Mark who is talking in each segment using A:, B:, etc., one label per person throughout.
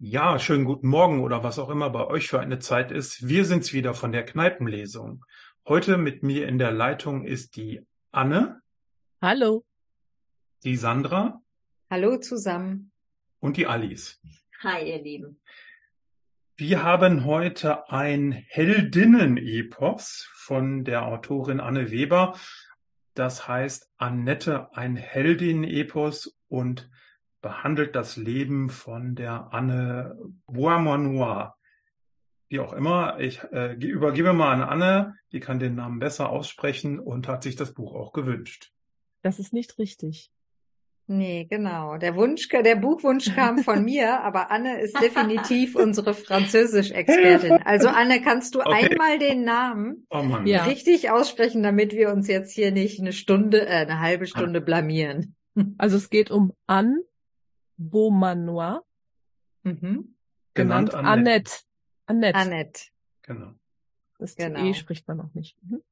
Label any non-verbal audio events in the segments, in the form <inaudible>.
A: Ja, schönen guten Morgen oder was auch immer bei euch für eine Zeit ist. Wir sind's wieder von der Kneipenlesung. Heute mit mir in der Leitung ist die Anne.
B: Hallo.
A: Die Sandra.
C: Hallo zusammen.
A: Und die Alice.
D: Hi, ihr Lieben.
A: Wir haben heute ein Heldinnen-Epos von der Autorin Anne Weber. Das heißt Annette, ein Heldin-Epos und behandelt das Leben von der Anne Boismanoir. Wie auch immer, ich äh, übergebe mal an Anne, die kann den Namen besser aussprechen und hat sich das Buch auch gewünscht.
B: Das ist nicht richtig.
C: Nee, genau. Der Wunsch, der Buchwunsch kam von mir, <laughs> aber Anne ist definitiv unsere Französisch-Expertin. <laughs> Also Anne, kannst du okay. einmal den Namen
A: oh
C: ja. richtig aussprechen, damit wir uns jetzt hier nicht eine Stunde, äh, eine halbe Stunde blamieren?
B: Also es geht um Anne Beaumanoir.
A: Mhm.
B: Genannt, genannt Annette.
C: Annette. Annette.
A: Genau.
B: Das genau. E spricht man noch nicht. Mhm.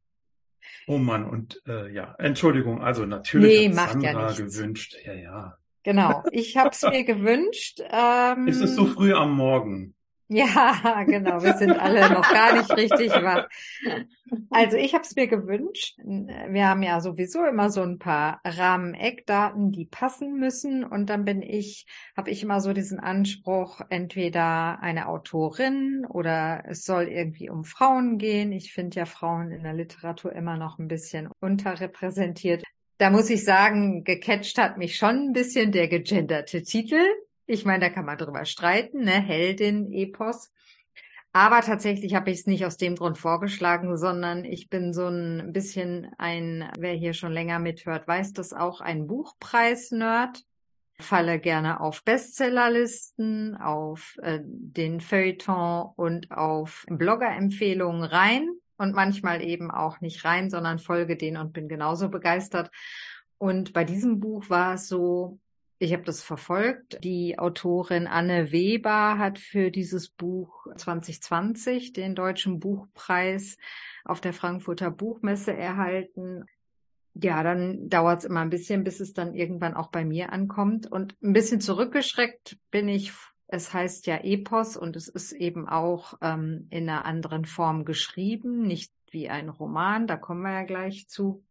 A: Oh Mann, und äh, ja, Entschuldigung, also natürlich nee, hat Sandra ja gewünscht. Ja, ja.
C: Genau, ich habe es mir gewünscht. Ähm, <laughs>
A: ist es so früh am Morgen?
C: Ja, <laughs> genau, wir sind alle noch gar nicht richtig wach. Also ich habe es mir gewünscht. Wir haben ja sowieso immer so ein paar Rahmen-Eckdaten, die passen müssen. Und dann bin ich, habe ich immer so diesen Anspruch, entweder eine Autorin oder es soll irgendwie um Frauen gehen. Ich finde ja Frauen in der Literatur immer noch ein bisschen unterrepräsentiert. Da muss ich sagen, gecatcht hat mich schon ein bisschen der gegenderte Titel. Ich meine, da kann man drüber streiten, ne? Heldin, Epos. Aber tatsächlich habe ich es nicht aus dem Grund vorgeschlagen, sondern ich bin so ein bisschen ein, wer hier schon länger mithört, weiß das auch, ein Buchpreis-Nerd. Falle gerne auf Bestsellerlisten, auf äh, den Feuilleton und auf Blogger-Empfehlungen rein und manchmal eben auch nicht rein, sondern folge denen und bin genauso begeistert. Und bei diesem Buch war es so, ich habe das verfolgt. Die Autorin Anne Weber hat für dieses Buch 2020 den Deutschen Buchpreis auf der Frankfurter Buchmesse erhalten. Ja, dann dauert es immer ein bisschen, bis es dann irgendwann auch bei mir ankommt. Und ein bisschen zurückgeschreckt bin ich. Es heißt ja Epos und es ist eben auch ähm, in einer anderen Form geschrieben, nicht wie ein Roman. Da kommen wir ja gleich zu.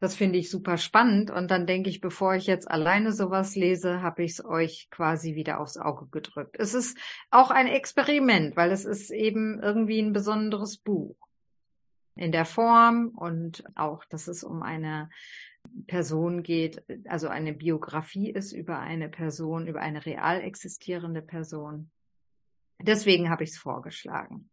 C: Das finde ich super spannend. Und dann denke ich, bevor ich jetzt alleine sowas lese, habe ich es euch quasi wieder aufs Auge gedrückt. Es ist auch ein Experiment, weil es ist eben irgendwie ein besonderes Buch. In der Form und auch, dass es um eine Person geht, also eine Biografie ist über eine Person, über eine real existierende Person. Deswegen habe ich es vorgeschlagen.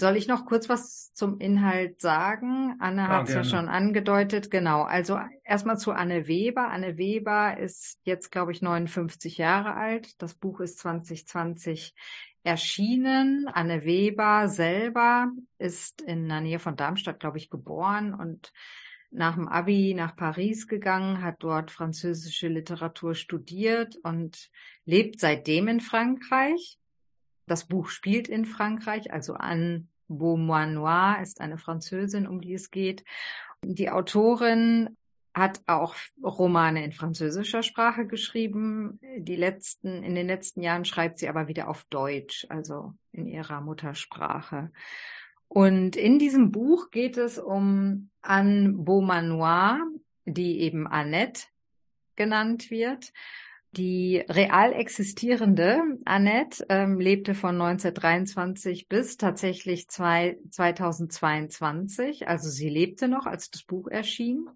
C: Soll ich noch kurz was zum Inhalt sagen? Anne hat es ja schon angedeutet. Genau. Also erstmal zu Anne Weber. Anne Weber ist jetzt, glaube ich, 59 Jahre alt. Das Buch ist 2020 erschienen. Anne Weber selber ist in der Nähe von Darmstadt, glaube ich, geboren und nach dem Abi nach Paris gegangen, hat dort französische Literatur studiert und lebt seitdem in Frankreich. Das Buch spielt in Frankreich, also Anne Beaumanoir ist eine Französin, um die es geht. Die Autorin hat auch Romane in französischer Sprache geschrieben. Die letzten, in den letzten Jahren schreibt sie aber wieder auf Deutsch, also in ihrer Muttersprache. Und in diesem Buch geht es um Anne Beaumanoir, die eben Annette genannt wird. Die real existierende Annette ähm, lebte von 1923 bis tatsächlich zwei, 2022. Also sie lebte noch, als das Buch erschien.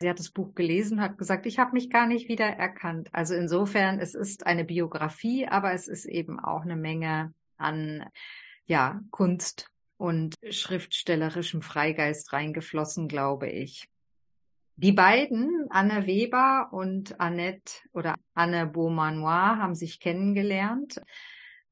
C: Sie hat das Buch gelesen, hat gesagt, ich habe mich gar nicht wieder erkannt. Also insofern, es ist eine Biografie, aber es ist eben auch eine Menge an ja, Kunst und schriftstellerischem Freigeist reingeflossen, glaube ich. Die beiden, Anne Weber und Annette oder Anne Beaumanoir, haben sich kennengelernt.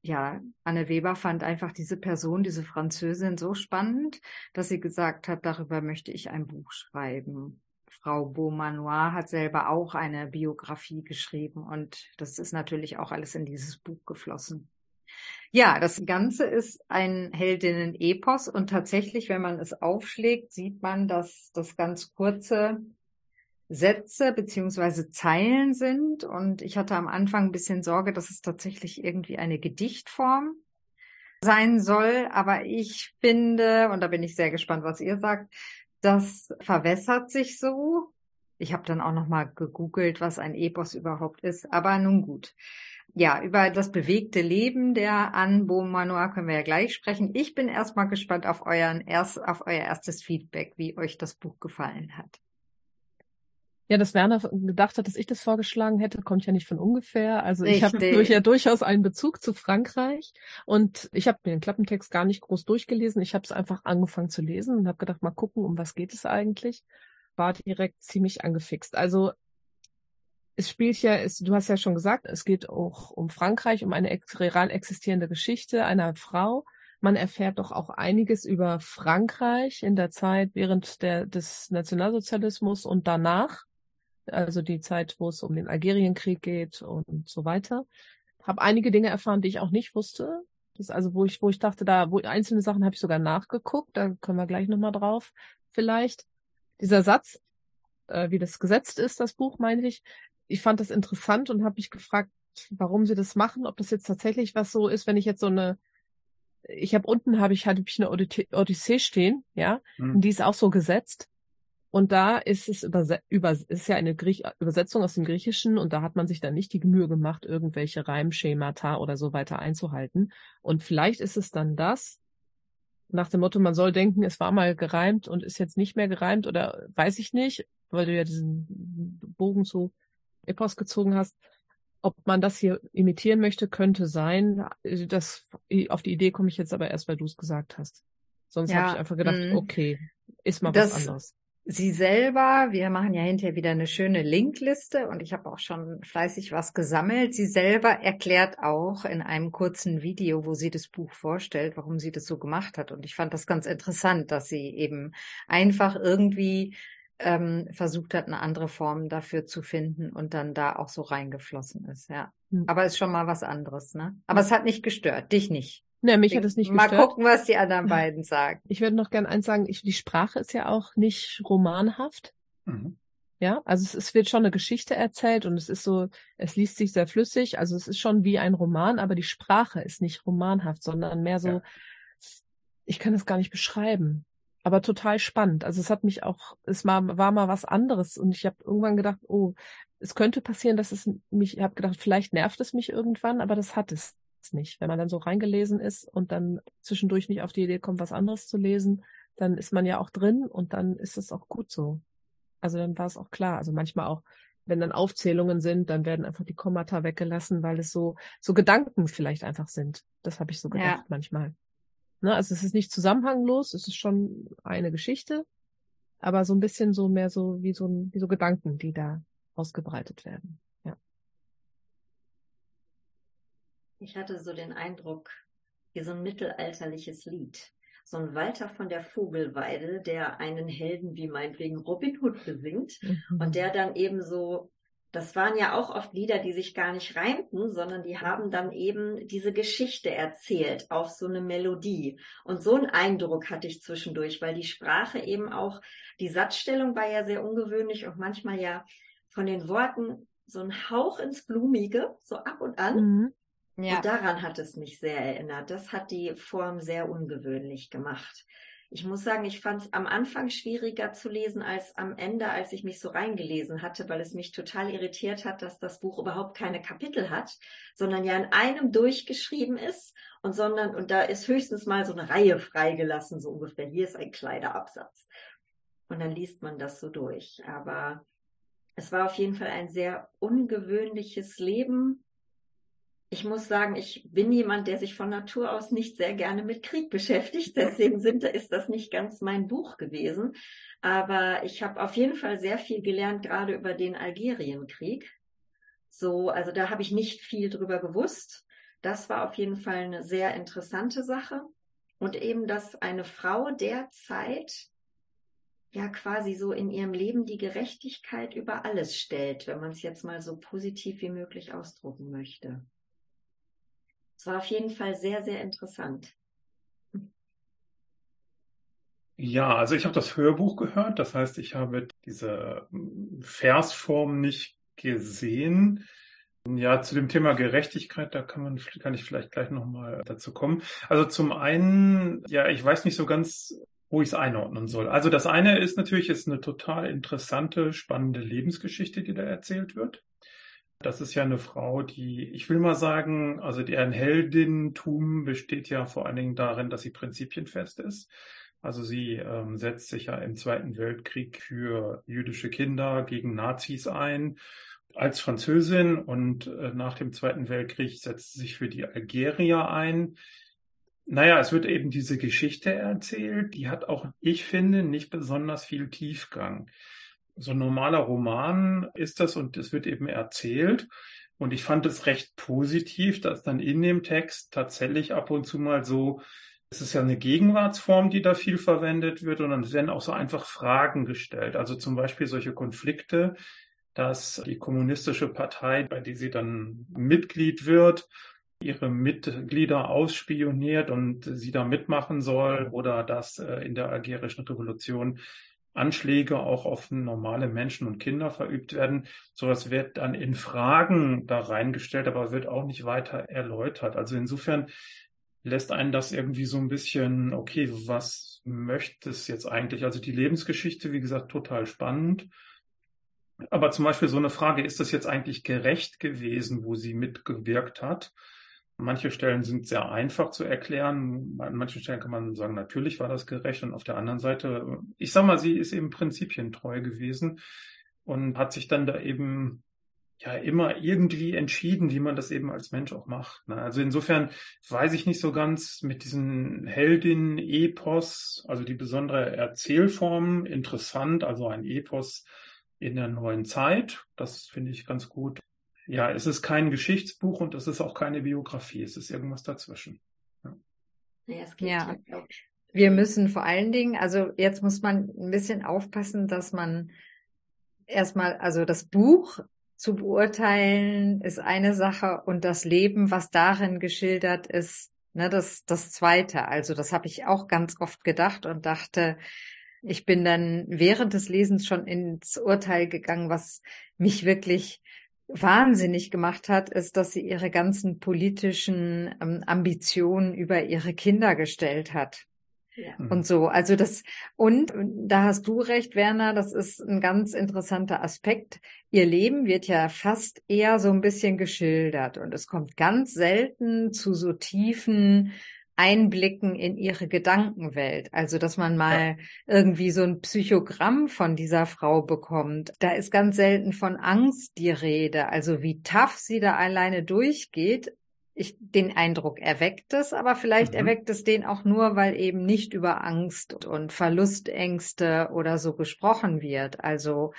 C: Ja, Anne Weber fand einfach diese Person, diese Französin so spannend, dass sie gesagt hat, darüber möchte ich ein Buch schreiben. Frau Beaumanoir hat selber auch eine Biografie geschrieben und das ist natürlich auch alles in dieses Buch geflossen. Ja, das Ganze ist ein Heldinnen-Epos und tatsächlich, wenn man es aufschlägt, sieht man, dass das ganz kurze Sätze beziehungsweise Zeilen sind. Und ich hatte am Anfang ein bisschen Sorge, dass es tatsächlich irgendwie eine Gedichtform sein soll. Aber ich finde, und da bin ich sehr gespannt, was ihr sagt, das verwässert sich so. Ich habe dann auch noch mal gegoogelt, was ein Epos überhaupt ist. Aber nun gut. Ja, über das bewegte Leben der Anne Beaumanoir können wir ja gleich sprechen. Ich bin erstmal gespannt auf, euren erst, auf euer erstes Feedback, wie euch das Buch gefallen hat.
B: Ja, dass Werner gedacht hat, dass ich das vorgeschlagen hätte, kommt ja nicht von ungefähr. Also Richtig. ich habe durch, ja durchaus einen Bezug zu Frankreich und ich habe mir den Klappentext gar nicht groß durchgelesen. Ich habe es einfach angefangen zu lesen und habe gedacht, mal gucken, um was geht es eigentlich. War direkt ziemlich angefixt. Also es spielt ja, es, du hast ja schon gesagt, es geht auch um Frankreich, um eine real existierende Geschichte einer Frau. Man erfährt doch auch einiges über Frankreich in der Zeit während der, des Nationalsozialismus und danach also die Zeit, wo es um den Algerienkrieg geht und so weiter. Habe einige Dinge erfahren, die ich auch nicht wusste. Das ist also, wo ich, wo ich dachte, da, wo einzelne Sachen habe ich sogar nachgeguckt, da können wir gleich nochmal drauf, vielleicht. Dieser Satz, äh, wie das gesetzt ist, das Buch, meine ich, ich fand das interessant und habe mich gefragt, warum sie das machen, ob das jetzt tatsächlich was so ist, wenn ich jetzt so eine ich habe unten habe ich hatte ich eine Odyssee stehen, ja, mhm. und die ist auch so gesetzt. Und da ist es über, über ist ja eine Griech Übersetzung aus dem Griechischen und da hat man sich dann nicht die Mühe gemacht, irgendwelche Reimschemata oder so weiter einzuhalten. Und vielleicht ist es dann das, nach dem Motto, man soll denken, es war mal gereimt und ist jetzt nicht mehr gereimt oder weiß ich nicht, weil du ja diesen Bogen zu Epos gezogen hast. Ob man das hier imitieren möchte, könnte sein. Das, auf die Idee komme ich jetzt aber erst, weil du es gesagt hast. Sonst ja, habe ich einfach gedacht, mh. okay, ist mal das, was anderes
C: sie selber, wir machen ja hinterher wieder eine schöne Linkliste und ich habe auch schon fleißig was gesammelt. Sie selber erklärt auch in einem kurzen Video, wo sie das Buch vorstellt, warum sie das so gemacht hat. Und ich fand das ganz interessant, dass sie eben einfach irgendwie ähm, versucht hat, eine andere Form dafür zu finden und dann da auch so reingeflossen ist, ja. Hm. Aber ist schon mal was anderes, ne? Aber hm. es hat nicht gestört, dich nicht.
B: Ne, mich hat es nicht
C: Mal gestört. gucken, was die anderen <laughs> beiden sagen.
B: Ich würde noch gern eins sagen, ich, die Sprache ist ja auch nicht romanhaft. Mhm. Ja, also es, es wird schon eine Geschichte erzählt und es ist so, es liest sich sehr flüssig, also es ist schon wie ein Roman, aber die Sprache ist nicht romanhaft, sondern mehr so, ja. ich kann es gar nicht beschreiben, aber total spannend. Also es hat mich auch, es war, war mal was anderes und ich habe irgendwann gedacht, oh, es könnte passieren, dass es mich, ich habe gedacht, vielleicht nervt es mich irgendwann, aber das hat es nicht. Wenn man dann so reingelesen ist und dann zwischendurch nicht auf die Idee kommt, was anderes zu lesen, dann ist man ja auch drin und dann ist es auch gut so. Also dann war es auch klar. Also manchmal auch, wenn dann Aufzählungen sind, dann werden einfach die Kommata weggelassen, weil es so, so Gedanken vielleicht einfach sind. Das habe ich so gedacht ja. manchmal. Ne? Also es ist nicht zusammenhanglos, es ist schon eine Geschichte, aber so ein bisschen so mehr so wie so, wie so Gedanken, die da ausgebreitet werden.
D: Ich hatte so den Eindruck, wie so ein mittelalterliches Lied. So ein Walter von der Vogelweide, der einen Helden wie meinetwegen Robin Hood besingt mhm. und der dann eben so, das waren ja auch oft Lieder, die sich gar nicht reimten, sondern die haben dann eben diese Geschichte erzählt auf so eine Melodie. Und so einen Eindruck hatte ich zwischendurch, weil die Sprache eben auch, die Satzstellung war ja sehr ungewöhnlich und manchmal ja von den Worten so ein Hauch ins Blumige, so ab und an. Mhm. Ja. Und daran hat es mich sehr erinnert. Das hat die Form sehr ungewöhnlich gemacht. Ich muss sagen, ich fand es am Anfang schwieriger zu lesen als am Ende, als ich mich so reingelesen hatte, weil es mich total irritiert hat, dass das Buch überhaupt keine Kapitel hat, sondern ja in einem durchgeschrieben ist und sondern, und da ist höchstens mal so eine Reihe freigelassen, so ungefähr. Hier ist ein kleiner Absatz. Und dann liest man das so durch. Aber es war auf jeden Fall ein sehr ungewöhnliches Leben ich muss sagen, ich bin jemand, der sich von Natur aus nicht sehr gerne mit Krieg beschäftigt. Deswegen sind, ist das nicht ganz mein Buch gewesen. Aber ich habe auf jeden Fall sehr viel gelernt, gerade über den Algerienkrieg. So, also da habe ich nicht viel drüber gewusst. Das war auf jeden Fall eine sehr interessante Sache. Und eben, dass eine Frau derzeit ja quasi so in ihrem Leben die Gerechtigkeit über alles stellt, wenn man es jetzt mal so positiv wie möglich ausdrucken möchte. Es war auf jeden Fall sehr, sehr interessant.
A: Ja, also ich habe das Hörbuch gehört, das heißt, ich habe diese hm, Versform nicht gesehen. Ja, zu dem Thema Gerechtigkeit, da kann man, kann ich vielleicht gleich nochmal dazu kommen. Also zum einen, ja, ich weiß nicht so ganz, wo ich es einordnen soll. Also das eine ist natürlich, ist eine total interessante, spannende Lebensgeschichte, die da erzählt wird. Das ist ja eine Frau, die, ich will mal sagen, also deren Heldintum besteht ja vor allen Dingen darin, dass sie prinzipienfest ist. Also sie ähm, setzt sich ja im Zweiten Weltkrieg für jüdische Kinder gegen Nazis ein als Französin und äh, nach dem Zweiten Weltkrieg setzt sie sich für die Algerier ein. Naja, es wird eben diese Geschichte erzählt, die hat auch, ich finde, nicht besonders viel Tiefgang. So ein normaler Roman ist das und es wird eben erzählt. Und ich fand es recht positiv, dass dann in dem Text tatsächlich ab und zu mal so es ist ja eine Gegenwartsform, die da viel verwendet wird und dann werden auch so einfach Fragen gestellt. Also zum Beispiel solche Konflikte, dass die kommunistische Partei, bei der sie dann Mitglied wird, ihre Mitglieder ausspioniert und sie da mitmachen soll oder dass äh, in der algerischen Revolution Anschläge auch auf normale Menschen und Kinder verübt werden. Sowas wird dann in Fragen da reingestellt, aber wird auch nicht weiter erläutert. Also insofern lässt einen das irgendwie so ein bisschen, okay, was möchte es jetzt eigentlich? Also die Lebensgeschichte, wie gesagt, total spannend. Aber zum Beispiel so eine Frage, ist das jetzt eigentlich gerecht gewesen, wo sie mitgewirkt hat? Manche Stellen sind sehr einfach zu erklären. An manchen Stellen kann man sagen, natürlich war das gerecht. Und auf der anderen Seite, ich sag mal, sie ist eben prinzipientreu gewesen und hat sich dann da eben ja immer irgendwie entschieden, wie man das eben als Mensch auch macht. Ne? Also insofern weiß ich nicht so ganz mit diesen Heldin-Epos, also die besondere Erzählform, interessant, also ein Epos in der neuen Zeit. Das finde ich ganz gut. Ja, es ist kein Geschichtsbuch und es ist auch keine Biografie. Es ist irgendwas dazwischen.
C: Ja, ja es geht ja. Wir müssen vor allen Dingen, also jetzt muss man ein bisschen aufpassen, dass man erstmal, also das Buch zu beurteilen ist eine Sache und das Leben, was darin geschildert ist, ne, das, das zweite. Also das habe ich auch ganz oft gedacht und dachte, ich bin dann während des Lesens schon ins Urteil gegangen, was mich wirklich wahnsinnig gemacht hat, ist, dass sie ihre ganzen politischen ähm, Ambitionen über ihre Kinder gestellt hat. Ja. Mhm. Und so, also das, und da hast du recht, Werner, das ist ein ganz interessanter Aspekt. Ihr Leben wird ja fast eher so ein bisschen geschildert und es kommt ganz selten zu so tiefen Einblicken in ihre Gedankenwelt. Also, dass man mal ja. irgendwie so ein Psychogramm von dieser Frau bekommt. Da ist ganz selten von Angst die Rede. Also, wie tough sie da alleine durchgeht, ich, den Eindruck erweckt es, aber vielleicht mhm. erweckt es den auch nur, weil eben nicht über Angst und Verlustängste oder so gesprochen wird. Also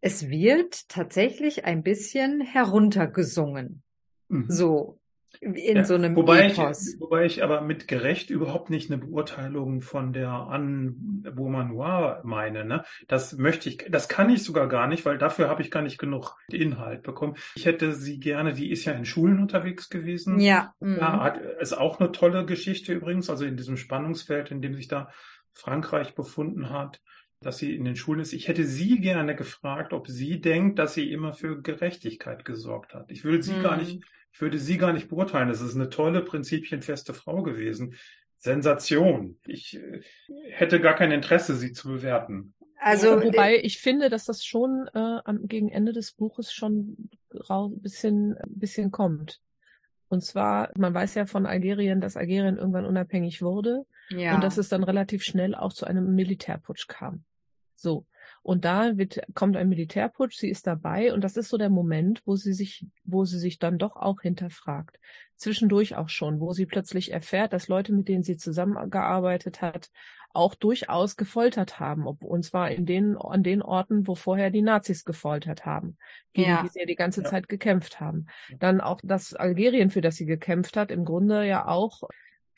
C: es wird tatsächlich ein bisschen heruntergesungen. Mhm. So in ja, so einem
A: wobei Epos. Ich, wobei ich aber mit gerecht überhaupt nicht eine Beurteilung von der Anne Beaumanoir meine. Ne? Das möchte ich, das kann ich sogar gar nicht, weil dafür habe ich gar nicht genug Inhalt bekommen. Ich hätte sie gerne, die ist ja in Schulen unterwegs gewesen.
C: Ja.
A: Mhm. ja hat, ist auch eine tolle Geschichte übrigens, also in diesem Spannungsfeld, in dem sich da Frankreich befunden hat dass sie in den Schulen ist. Ich hätte sie gerne gefragt, ob sie denkt, dass sie immer für Gerechtigkeit gesorgt hat. Ich will sie hm. gar nicht mhm. Ich würde sie gar nicht beurteilen. Es ist eine tolle, prinzipienfeste Frau gewesen. Sensation. Ich äh, hätte gar kein Interesse, sie zu bewerten.
B: Also, wobei ich finde, dass das schon äh, am, gegen Ende des Buches schon ein bisschen, bisschen kommt. Und zwar, man weiß ja von Algerien, dass Algerien irgendwann unabhängig wurde ja. und dass es dann relativ schnell auch zu einem Militärputsch kam. So. Und da wird, kommt ein Militärputsch, sie ist dabei und das ist so der Moment, wo sie sich, wo sie sich dann doch auch hinterfragt. Zwischendurch auch schon, wo sie plötzlich erfährt, dass Leute, mit denen sie zusammengearbeitet hat, auch durchaus gefoltert haben, und zwar in den, an den Orten, wo vorher die Nazis gefoltert haben, gegen ja. die sie ja die ganze ja. Zeit gekämpft haben. Dann auch das Algerien, für das sie gekämpft hat, im Grunde ja auch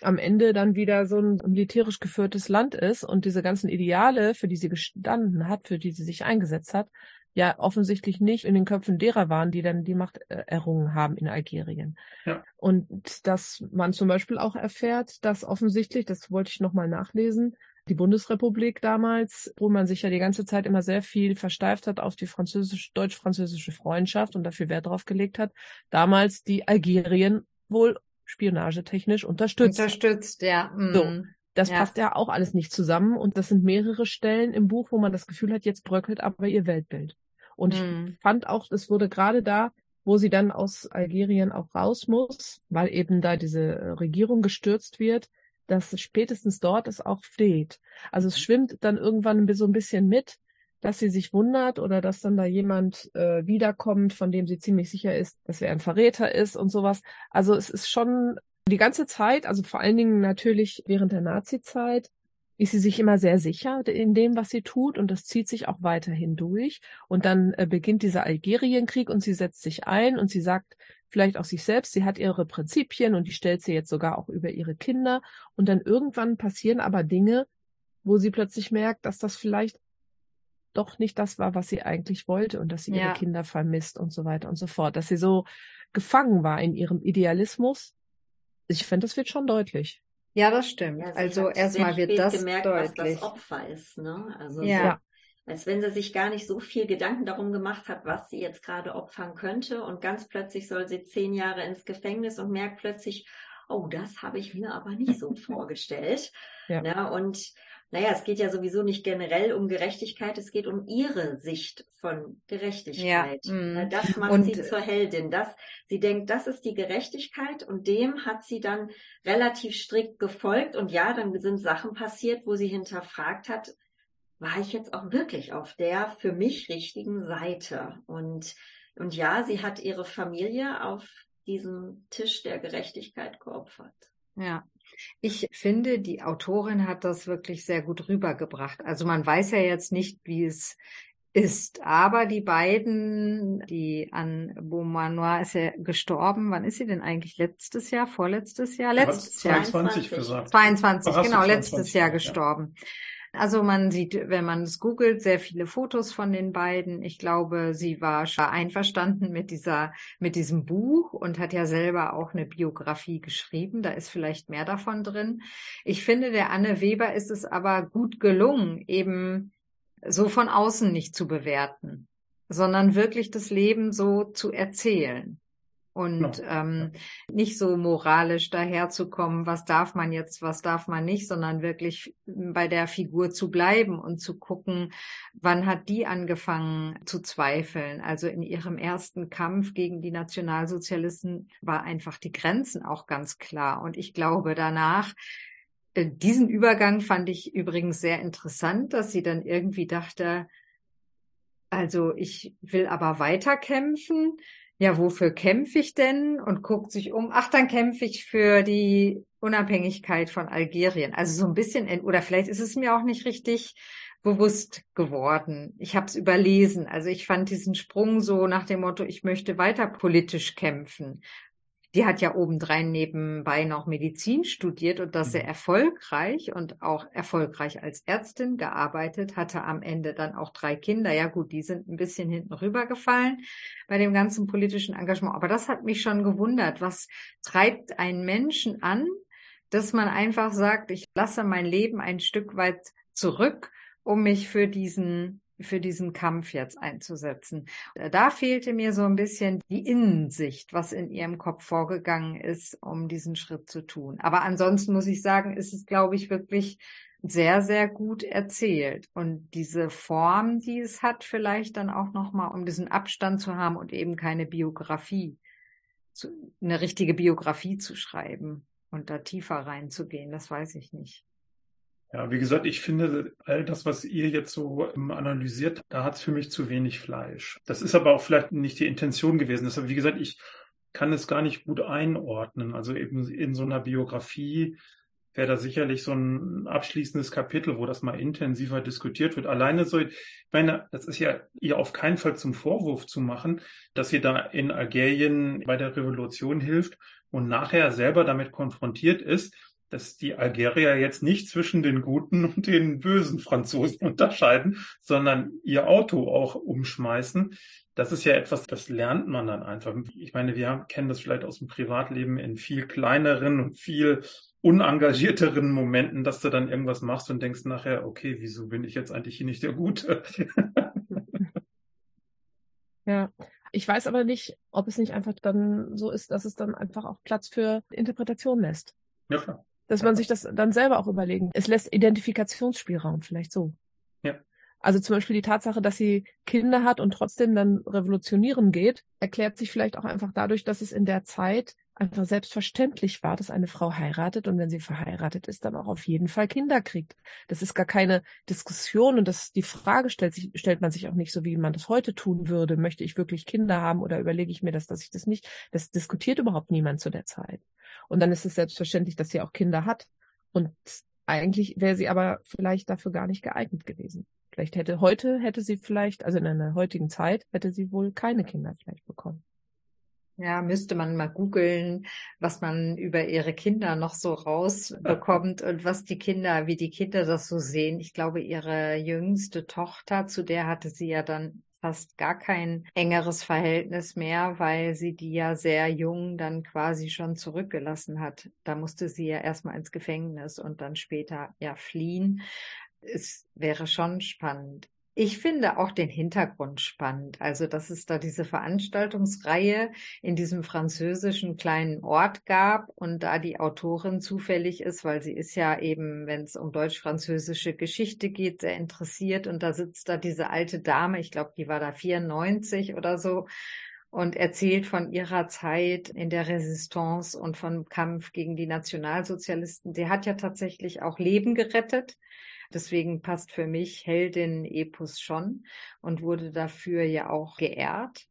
B: am Ende dann wieder so ein militärisch geführtes Land ist und diese ganzen Ideale, für die sie gestanden hat, für die sie sich eingesetzt hat, ja offensichtlich nicht in den Köpfen derer waren, die dann die Macht äh, errungen haben in Algerien. Ja. Und dass man zum Beispiel auch erfährt, dass offensichtlich, das wollte ich nochmal nachlesen, die Bundesrepublik damals, wo man sich ja die ganze Zeit immer sehr viel versteift hat auf die französisch, deutsch-französische Freundschaft und dafür Wert drauf gelegt hat, damals die Algerien wohl spionagetechnisch unterstützt.
C: Unterstützt, ja.
B: Mm. So. Das ja. passt ja auch alles nicht zusammen und das sind mehrere Stellen im Buch, wo man das Gefühl hat, jetzt bröckelt aber ihr Weltbild. Und mm. ich fand auch, es wurde gerade da, wo sie dann aus Algerien auch raus muss, weil eben da diese Regierung gestürzt wird, dass spätestens dort es auch steht. Also es schwimmt dann irgendwann so ein bisschen mit, dass sie sich wundert oder dass dann da jemand äh, wiederkommt, von dem sie ziemlich sicher ist, dass er ein Verräter ist und sowas. Also es ist schon die ganze Zeit, also vor allen Dingen natürlich während der Nazi-Zeit, ist sie sich immer sehr sicher in dem, was sie tut und das zieht sich auch weiterhin durch. Und dann äh, beginnt dieser Algerienkrieg und sie setzt sich ein und sie sagt vielleicht auch sich selbst, sie hat ihre Prinzipien und die stellt sie jetzt sogar auch über ihre Kinder. Und dann irgendwann passieren aber Dinge, wo sie plötzlich merkt, dass das vielleicht doch nicht das war, was sie eigentlich wollte und dass sie ja. ihre Kinder vermisst und so weiter und so fort, dass sie so gefangen war in ihrem Idealismus. Ich finde, das wird schon deutlich.
C: Ja, das stimmt. Ja, also erstmal wird das
D: gemerkt,
C: deutlich.
D: was das Opfer ist. Ne? Also ja. So, als wenn sie sich gar nicht so viel Gedanken darum gemacht hat, was sie jetzt gerade opfern könnte. Und ganz plötzlich soll sie zehn Jahre ins Gefängnis und merkt plötzlich, oh, das habe ich mir aber nicht so <laughs> vorgestellt. Ja. Ne? Und naja, es geht ja sowieso nicht generell um Gerechtigkeit, es geht um ihre Sicht von Gerechtigkeit. Ja, mm. das macht und, sie zur Heldin. Das, sie denkt, das ist die Gerechtigkeit und dem hat sie dann relativ strikt gefolgt. Und ja, dann sind Sachen passiert, wo sie hinterfragt hat, war ich jetzt auch wirklich auf der für mich richtigen Seite? Und, und ja, sie hat ihre Familie auf diesem Tisch der Gerechtigkeit geopfert.
C: Ja. Ich finde, die Autorin hat das wirklich sehr gut rübergebracht. Also man weiß ja jetzt nicht, wie es ist, aber die beiden, die an Beaumanoir ist ja gestorben. Wann ist sie denn eigentlich? Letztes Jahr, vorletztes Jahr? Letztes
A: Jahr. 22 gesagt.
C: 22, genau, letztes Jahr gestorben. Ja. Also man sieht, wenn man es googelt, sehr viele Fotos von den beiden. Ich glaube, sie war schon einverstanden mit dieser, mit diesem Buch und hat ja selber auch eine Biografie geschrieben. Da ist vielleicht mehr davon drin. Ich finde, der Anne Weber ist es aber gut gelungen, eben so von außen nicht zu bewerten, sondern wirklich das Leben so zu erzählen und ja. ähm, nicht so moralisch daherzukommen, was darf man jetzt, was darf man nicht, sondern wirklich bei der Figur zu bleiben und zu gucken, wann hat die angefangen zu zweifeln. Also in ihrem ersten Kampf gegen die Nationalsozialisten war einfach die Grenzen auch ganz klar. Und ich glaube danach, äh, diesen Übergang fand ich übrigens sehr interessant, dass sie dann irgendwie dachte, also ich will aber weiterkämpfen ja, wofür kämpfe ich denn? Und guckt sich um, ach, dann kämpfe ich für die Unabhängigkeit von Algerien. Also so ein bisschen, oder vielleicht ist es mir auch nicht richtig bewusst geworden. Ich habe es überlesen. Also ich fand diesen Sprung so nach dem Motto, ich möchte weiter politisch kämpfen. Die hat ja obendrein nebenbei noch Medizin studiert und das sehr mhm. erfolgreich und auch erfolgreich als Ärztin gearbeitet, hatte am Ende dann auch drei Kinder. Ja gut, die sind ein bisschen hinten rübergefallen bei dem ganzen politischen Engagement. Aber das hat mich schon gewundert. Was treibt einen Menschen an, dass man einfach sagt, ich lasse mein Leben ein Stück weit zurück, um mich für diesen für diesen Kampf jetzt einzusetzen. Da fehlte mir so ein bisschen die Innensicht, was in ihrem Kopf vorgegangen ist, um diesen Schritt zu tun. Aber ansonsten muss ich sagen, ist es, glaube ich, wirklich sehr, sehr gut erzählt. Und diese Form, die es hat, vielleicht dann auch nochmal, um diesen Abstand zu haben und eben keine Biografie, eine richtige Biografie zu schreiben und da tiefer reinzugehen, das weiß ich nicht.
A: Ja, wie gesagt, ich finde, all das, was ihr jetzt so ähm, analysiert, da hat es für mich zu wenig Fleisch. Das ist aber auch vielleicht nicht die Intention gewesen. Deshalb, wie gesagt, ich kann es gar nicht gut einordnen. Also eben in so einer Biografie wäre da sicherlich so ein abschließendes Kapitel, wo das mal intensiver diskutiert wird. Alleine so, ich meine, das ist ja ihr auf keinen Fall zum Vorwurf zu machen, dass sie da in Algerien bei der Revolution hilft und nachher selber damit konfrontiert ist, dass die Algerier jetzt nicht zwischen den guten <laughs> und den bösen Franzosen <laughs> unterscheiden, sondern ihr Auto auch umschmeißen. das ist ja etwas, das lernt man dann einfach. Ich meine, wir kennen das vielleicht aus dem Privatleben in viel kleineren und viel unengagierteren Momenten, dass du dann irgendwas machst und denkst nachher, okay, wieso bin ich jetzt eigentlich hier nicht der Gute? <laughs>
B: ja. Ich weiß aber nicht, ob es nicht einfach dann so ist, dass es dann einfach auch Platz für Interpretation lässt.
A: Ja, klar.
B: Dass man sich das dann selber auch überlegen. Es lässt Identifikationsspielraum, vielleicht so.
A: Ja.
B: Also zum Beispiel die Tatsache, dass sie Kinder hat und trotzdem dann revolutionieren geht, erklärt sich vielleicht auch einfach dadurch, dass es in der Zeit einfach selbstverständlich war, dass eine Frau heiratet und wenn sie verheiratet ist, dann auch auf jeden Fall Kinder kriegt. Das ist gar keine Diskussion und das, die Frage stellt sich, stellt man sich auch nicht so, wie man das heute tun würde. Möchte ich wirklich Kinder haben oder überlege ich mir das, dass ich das nicht? Das diskutiert überhaupt niemand zu der Zeit. Und dann ist es selbstverständlich, dass sie auch Kinder hat. Und eigentlich wäre sie aber vielleicht dafür gar nicht geeignet gewesen. Vielleicht hätte heute, hätte sie vielleicht, also in einer heutigen Zeit, hätte sie wohl keine Kinder vielleicht bekommen.
C: Ja, müsste man mal googeln, was man über ihre Kinder noch so rausbekommt <laughs> und was die Kinder, wie die Kinder das so sehen. Ich glaube, ihre jüngste Tochter, zu der hatte sie ja dann fast gar kein engeres Verhältnis mehr, weil sie die ja sehr jung dann quasi schon zurückgelassen hat. Da musste sie ja erstmal ins Gefängnis und dann später ja fliehen. Es wäre schon spannend. Ich finde auch den Hintergrund spannend. Also, dass es da diese Veranstaltungsreihe in diesem französischen kleinen Ort gab und da die Autorin zufällig ist, weil sie ist ja eben, wenn es um deutsch-französische Geschichte geht, sehr interessiert und da sitzt da diese alte Dame, ich glaube, die war da 94 oder so und erzählt von ihrer Zeit in der Resistance und vom Kampf gegen die Nationalsozialisten. Sie hat ja tatsächlich auch Leben gerettet Deswegen passt für mich Heldin-Epos schon und wurde dafür ja auch geehrt.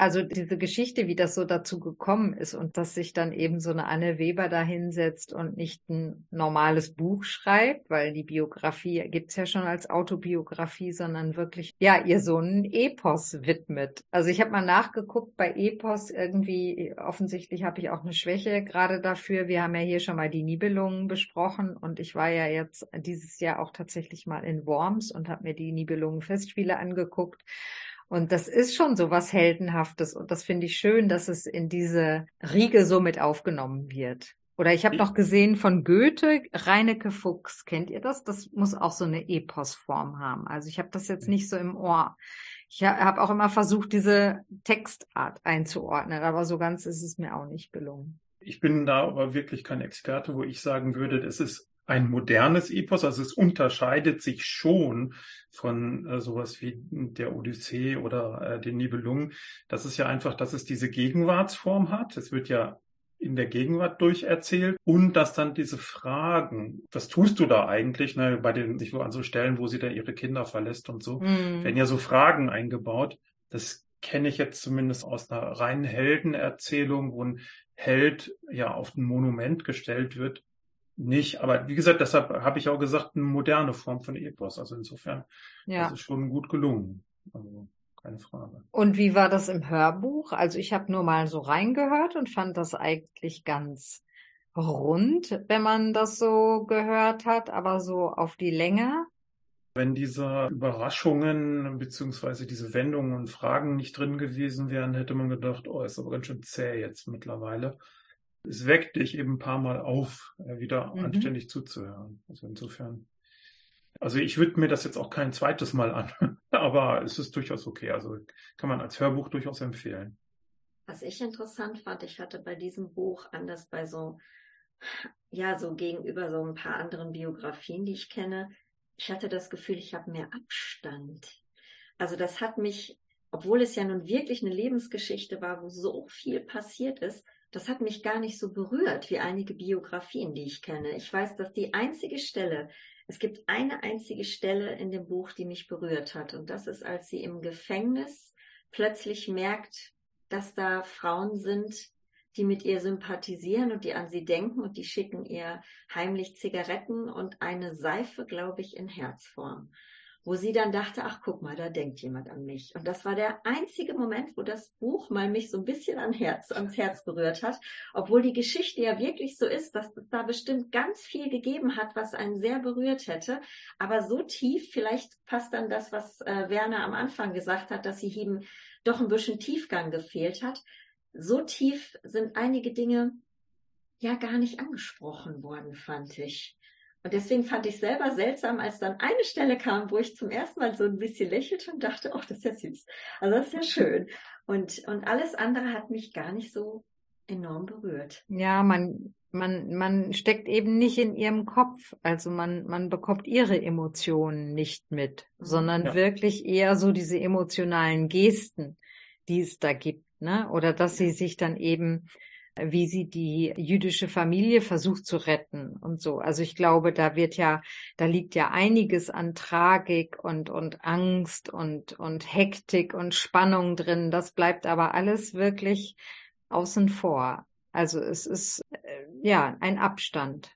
C: Also diese Geschichte, wie das so dazu gekommen ist und dass sich dann eben so eine Anne Weber da hinsetzt und nicht ein normales Buch schreibt, weil die Biografie gibt's ja schon als Autobiografie, sondern wirklich, ja, ihr so einen Epos widmet. Also ich habe mal nachgeguckt bei Epos irgendwie, offensichtlich habe ich auch eine Schwäche gerade dafür. Wir haben ja hier schon mal die Nibelungen besprochen und ich war ja jetzt dieses Jahr auch tatsächlich mal in Worms und habe mir die Nibelungen-Festspiele angeguckt. Und das ist schon so was Heldenhaftes. Und das finde ich schön, dass es in diese Riege so mit aufgenommen wird. Oder ich habe noch gesehen von Goethe, Reineke Fuchs. Kennt ihr das? Das muss auch so eine Eposform haben. Also ich habe das jetzt nicht so im Ohr. Ich habe auch immer versucht, diese Textart einzuordnen, aber so ganz ist es mir auch nicht gelungen.
A: Ich bin da aber wirklich kein Experte, wo ich sagen würde, das ist ein modernes Epos, also es unterscheidet sich schon von äh, sowas wie der Odyssee oder äh, den Nibelungen. Das ist ja einfach, dass es diese Gegenwartsform hat. Es wird ja in der Gegenwart durcherzählt und dass dann diese Fragen, was tust du da eigentlich, ne, bei den sich an so Stellen, wo sie da ihre Kinder verlässt und so, mhm. werden ja so Fragen eingebaut. Das kenne ich jetzt zumindest aus einer reinen Heldenerzählung, wo ein Held ja auf ein Monument gestellt wird nicht. Aber wie gesagt, deshalb habe ich auch gesagt, eine moderne Form von Epos. Also insofern ja. das ist schon gut gelungen. Also keine Frage.
C: Und wie war das im Hörbuch? Also ich habe nur mal so reingehört und fand das eigentlich ganz rund, wenn man das so gehört hat, aber so auf die Länge.
A: Wenn diese Überraschungen beziehungsweise diese Wendungen und Fragen nicht drin gewesen wären, hätte man gedacht, oh, ist aber ganz schön zäh jetzt mittlerweile es weckt dich eben ein paar Mal auf, äh, wieder mhm. anständig zuzuhören. Also insofern. Also ich würde mir das jetzt auch kein zweites Mal an, <laughs> aber es ist durchaus okay. Also kann man als Hörbuch durchaus empfehlen.
D: Was ich interessant fand, ich hatte bei diesem Buch anders bei so, ja, so gegenüber so ein paar anderen Biografien, die ich kenne, ich hatte das Gefühl, ich habe mehr Abstand. Also das hat mich, obwohl es ja nun wirklich eine Lebensgeschichte war, wo so viel passiert ist, das hat mich gar nicht so berührt wie einige Biografien, die ich kenne. Ich weiß, dass die einzige Stelle, es gibt eine einzige Stelle in dem Buch, die mich berührt hat. Und das ist, als sie im Gefängnis plötzlich merkt, dass da Frauen sind, die mit ihr sympathisieren und die an sie denken und die schicken ihr heimlich Zigaretten und eine Seife, glaube ich, in Herzform wo sie dann dachte, ach guck mal, da denkt jemand an mich. Und das war der einzige Moment, wo das Buch mal mich so ein bisschen an Herz, ans Herz berührt hat, obwohl die Geschichte ja wirklich so ist, dass es da bestimmt ganz viel gegeben hat, was einen sehr berührt hätte. Aber so tief, vielleicht passt dann das, was äh, Werner am Anfang gesagt hat, dass sie eben doch ein bisschen Tiefgang gefehlt hat. So tief sind einige Dinge ja gar nicht angesprochen worden, fand ich. Und deswegen fand ich selber seltsam, als dann eine Stelle kam, wo ich zum ersten Mal so ein bisschen lächelte und dachte, ach, das ist ja süß. Also das ist ja schön. Und, und alles andere hat mich gar nicht so enorm berührt.
C: Ja, man, man, man steckt eben nicht in ihrem Kopf. Also man, man bekommt ihre Emotionen nicht mit, mhm. sondern ja. wirklich eher so diese emotionalen Gesten, die es da gibt, ne? Oder dass sie sich dann eben wie sie die jüdische Familie versucht zu retten und so. Also ich glaube, da wird ja, da liegt ja einiges an Tragik und, und Angst und, und Hektik und Spannung drin. Das bleibt aber alles wirklich außen vor. Also es ist, äh, ja, ein Abstand.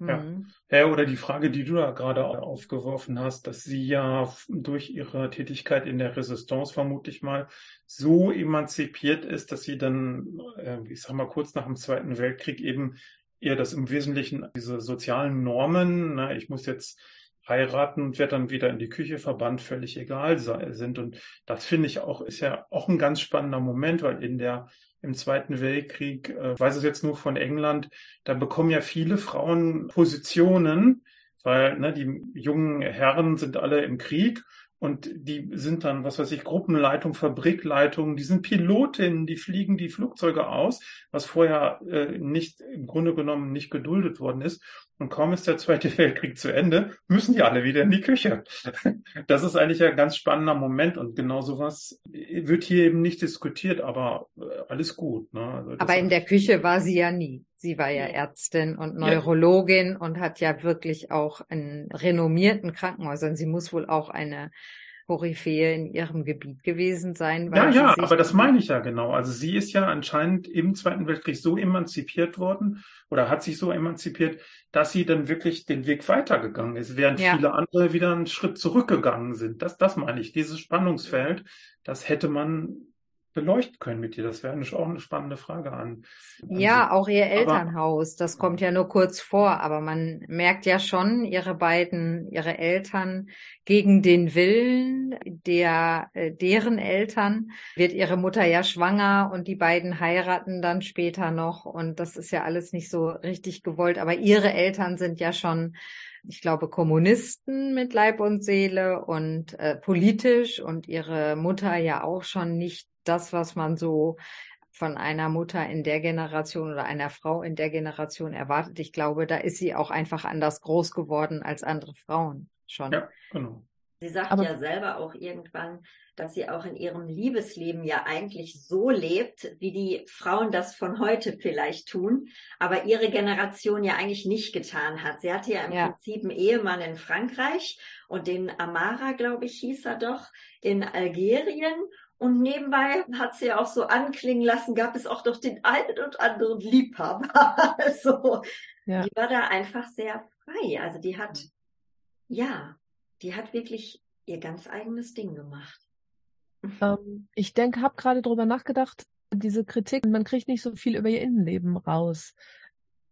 A: Ja. Mhm. ja, oder die Frage, die du da gerade aufgeworfen hast, dass sie ja durch ihre Tätigkeit in der Resistance vermutlich mal so emanzipiert ist, dass sie dann, äh, ich sag mal, kurz nach dem Zweiten Weltkrieg eben eher das im Wesentlichen diese sozialen Normen, na, ich muss jetzt heiraten und werde dann wieder in die Küche verbannt, völlig egal sind. Und das finde ich auch, ist ja auch ein ganz spannender Moment, weil in der im Zweiten Weltkrieg, äh, weiß es jetzt nur von England, da bekommen ja viele Frauen Positionen, weil ne, die jungen Herren sind alle im Krieg und die sind dann, was weiß ich, Gruppenleitung, Fabrikleitung, die sind Pilotinnen, die fliegen die Flugzeuge aus, was vorher äh, nicht im Grunde genommen nicht geduldet worden ist. Und kaum ist der Zweite <laughs> Weltkrieg zu Ende, müssen die alle wieder in die Küche. <laughs> Das ist eigentlich ein ganz spannender Moment und genau sowas wird hier eben nicht diskutiert, aber äh, alles gut. Ne?
C: Also aber in der Küche war sie ja nie. Sie war ja Ärztin und Neurologin ja. und hat ja wirklich auch in renommierten Krankenhäusern. Sie muss wohl auch eine Koryphäe in ihrem Gebiet gewesen sein.
A: ja, ja, aber das meine ich ja genau. Also sie ist ja anscheinend im Zweiten Weltkrieg so emanzipiert worden oder hat sich so emanzipiert, dass sie dann wirklich den Weg weitergegangen ist, während ja. viele andere wieder einen Schritt zurückgegangen sind. Das, das meine ich. Dieses Spannungsfeld, das hätte man beleuchten können mit dir? Das wäre auch eine spannende Frage an.
C: an ja, Sie. auch ihr Elternhaus. Das kommt ja nur kurz vor, aber man merkt ja schon, ihre beiden, ihre Eltern gegen den Willen der, äh, deren Eltern wird ihre Mutter ja schwanger und die beiden heiraten dann später noch und das ist ja alles nicht so richtig gewollt, aber ihre Eltern sind ja schon ich glaube, Kommunisten mit Leib und Seele und äh, politisch und ihre Mutter ja auch schon nicht das, was man so von einer Mutter in der Generation oder einer Frau in der Generation erwartet. Ich glaube, da ist sie auch einfach anders groß geworden als andere Frauen schon. Ja,
D: genau. Sie sagt Aber ja selber auch irgendwann, dass sie auch in ihrem Liebesleben ja eigentlich so lebt, wie die Frauen das von heute vielleicht tun, aber ihre Generation ja eigentlich nicht getan hat. Sie hatte ja im ja. Prinzip einen Ehemann in Frankreich und den Amara, glaube ich, hieß er doch, in Algerien und nebenbei hat sie auch so anklingen lassen, gab es auch doch den einen und anderen Liebhaber. <laughs> also, ja. die war da einfach sehr frei. Also die hat, ja, die hat wirklich ihr ganz eigenes Ding gemacht.
B: Ähm, ich denke, habe gerade drüber nachgedacht, diese Kritik, man kriegt nicht so viel über ihr Innenleben raus.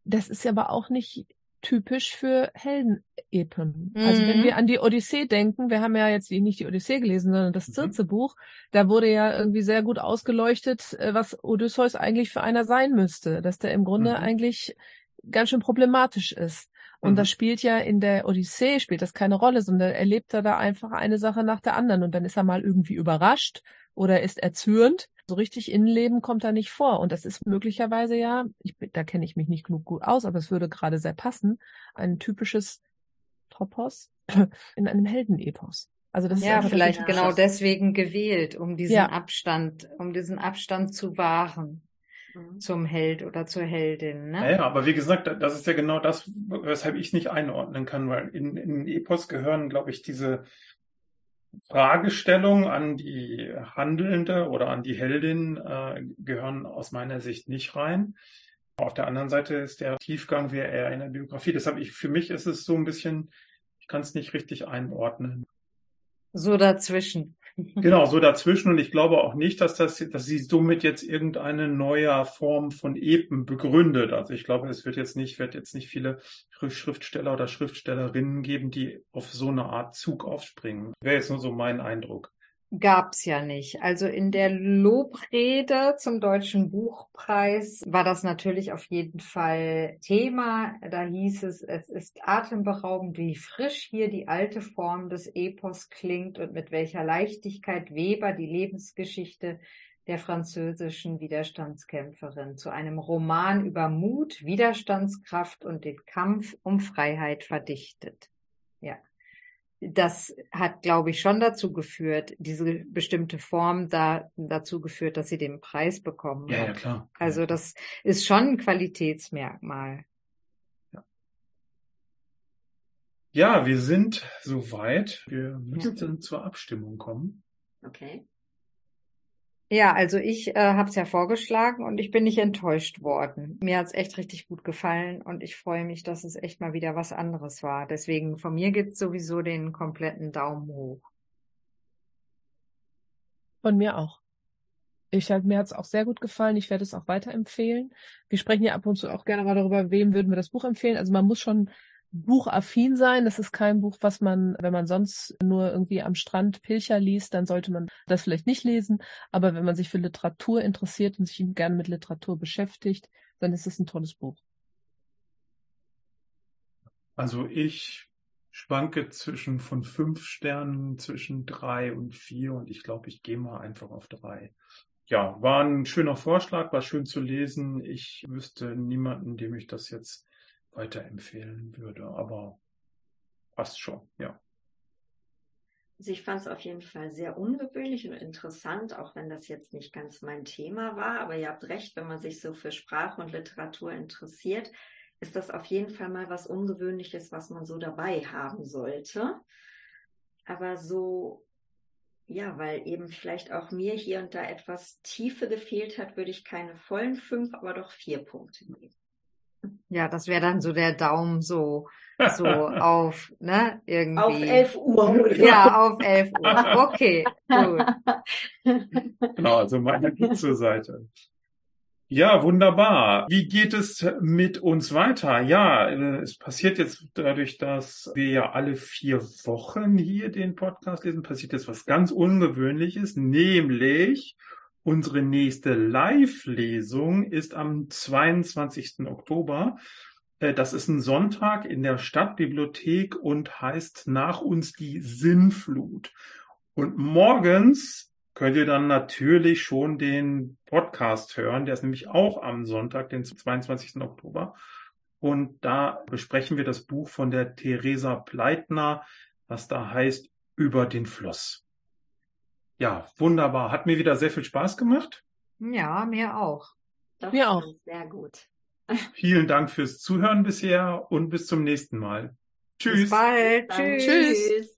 B: Das ist aber auch nicht typisch für Heldenepen. Mhm. Also wenn wir mhm. an die Odyssee denken, wir haben ja jetzt nicht die Odyssee gelesen, sondern das Zirze-Buch, da wurde ja irgendwie sehr gut ausgeleuchtet, äh, was Odysseus eigentlich für einer sein müsste, dass der im Grunde mhm. eigentlich ganz schön problematisch ist. Und mhm. das spielt ja in der Odyssee, spielt das keine Rolle, sondern erlebt er da einfach eine Sache nach der anderen und dann ist er mal irgendwie überrascht oder ist erzürnt so richtig Innenleben kommt da nicht vor. Und das ist möglicherweise ja, ich, da kenne ich mich nicht genug gut aus, aber es würde gerade sehr passen, ein typisches Topos in einem Heldenepos.
C: Also das ja, ist vielleicht genau deswegen gewählt, um diesen ja. Abstand, um diesen Abstand zu wahren mhm. zum Held oder zur Heldin. Ne?
A: Ja, aber wie gesagt, das ist ja genau das, weshalb ich es nicht einordnen kann, weil in, in Epos gehören, glaube ich, diese Fragestellung an die Handelnde oder an die Heldin äh, gehören aus meiner Sicht nicht rein. Auf der anderen Seite ist der Tiefgang wie eher in der Biografie. Deshalb ich, für mich ist es so ein bisschen, ich kann es nicht richtig einordnen.
C: So dazwischen.
A: Genau, so dazwischen. Und ich glaube auch nicht, dass das, dass sie somit jetzt irgendeine neue Form von Epen begründet. Also ich glaube, es wird jetzt nicht, wird jetzt nicht viele Schriftsteller oder Schriftstellerinnen geben, die auf so eine Art Zug aufspringen. Wäre jetzt nur so mein Eindruck.
C: Gab's ja nicht. Also in der Lobrede zum Deutschen Buchpreis war das natürlich auf jeden Fall Thema. Da hieß es, es ist atemberaubend, wie frisch hier die alte Form des Epos klingt und mit welcher Leichtigkeit Weber die Lebensgeschichte der französischen Widerstandskämpferin zu einem Roman über Mut, Widerstandskraft und den Kampf um Freiheit verdichtet. Das hat, glaube ich, schon dazu geführt, diese bestimmte Form da dazu geführt, dass sie den Preis bekommen
A: ja,
C: hat.
A: Ja, klar.
C: Also das ist schon ein Qualitätsmerkmal.
A: Ja, ja wir sind soweit. Wir müssen ja. zur Abstimmung kommen.
D: Okay.
C: Ja, also ich äh, habe es ja vorgeschlagen und ich bin nicht enttäuscht worden. Mir hat's echt richtig gut gefallen und ich freue mich, dass es echt mal wieder was anderes war. Deswegen von mir gibt's sowieso den kompletten Daumen hoch.
B: Von mir auch. Ich halt, mir hat's auch sehr gut gefallen. Ich werde es auch weiterempfehlen. Wir sprechen ja ab und zu auch gerne mal darüber, wem würden wir das Buch empfehlen. Also man muss schon buchaffin sein. Das ist kein Buch, was man, wenn man sonst nur irgendwie am Strand Pilcher liest, dann sollte man das vielleicht nicht lesen. Aber wenn man sich für Literatur interessiert und sich gerne mit Literatur beschäftigt, dann ist es ein tolles Buch.
A: Also ich schwanke zwischen von fünf Sternen zwischen drei und vier und ich glaube, ich gehe mal einfach auf drei. Ja, war ein schöner Vorschlag, war schön zu lesen. Ich wüsste niemanden, dem ich das jetzt weiterempfehlen würde, aber passt schon, ja.
D: Also ich fand es auf jeden Fall sehr ungewöhnlich und interessant, auch wenn das jetzt nicht ganz mein Thema war. Aber ihr habt recht, wenn man sich so für Sprache und Literatur interessiert, ist das auf jeden Fall mal was Ungewöhnliches, was man so dabei haben sollte. Aber so, ja, weil eben vielleicht auch mir hier und da etwas Tiefe gefehlt hat, würde ich keine vollen fünf, aber doch vier Punkte geben.
C: Ja, das wäre dann so der Daumen so, so <laughs> auf, ne, irgendwie.
D: Auf 11 Uhr.
C: Ja, auf 11 Uhr. Okay, gut. <laughs>
A: Genau, also meine zur Seite. Ja, wunderbar. Wie geht es mit uns weiter? Ja, äh, es passiert jetzt dadurch, dass wir ja alle vier Wochen hier den Podcast lesen, passiert jetzt was ganz Ungewöhnliches, nämlich Unsere nächste Live-Lesung ist am 22. Oktober. Äh, das ist ein Sonntag in der Stadtbibliothek und heißt nach uns die Sinnflut. Und morgens könnt ihr dann natürlich schon den Podcast hören. Der ist nämlich auch am Sonntag, den 22. Oktober. Und da besprechen wir das Buch von der Theresa Pleitner, was da heißt Über den Fluss. Ja, wunderbar. Hat mir wieder sehr viel Spaß gemacht.
C: Ja, mir auch.
D: Doch, mir auch. Sehr gut.
A: Vielen Dank fürs Zuhören bisher und bis zum nächsten Mal. Tschüss.
C: Bis bald. Tschüss. Tschüss.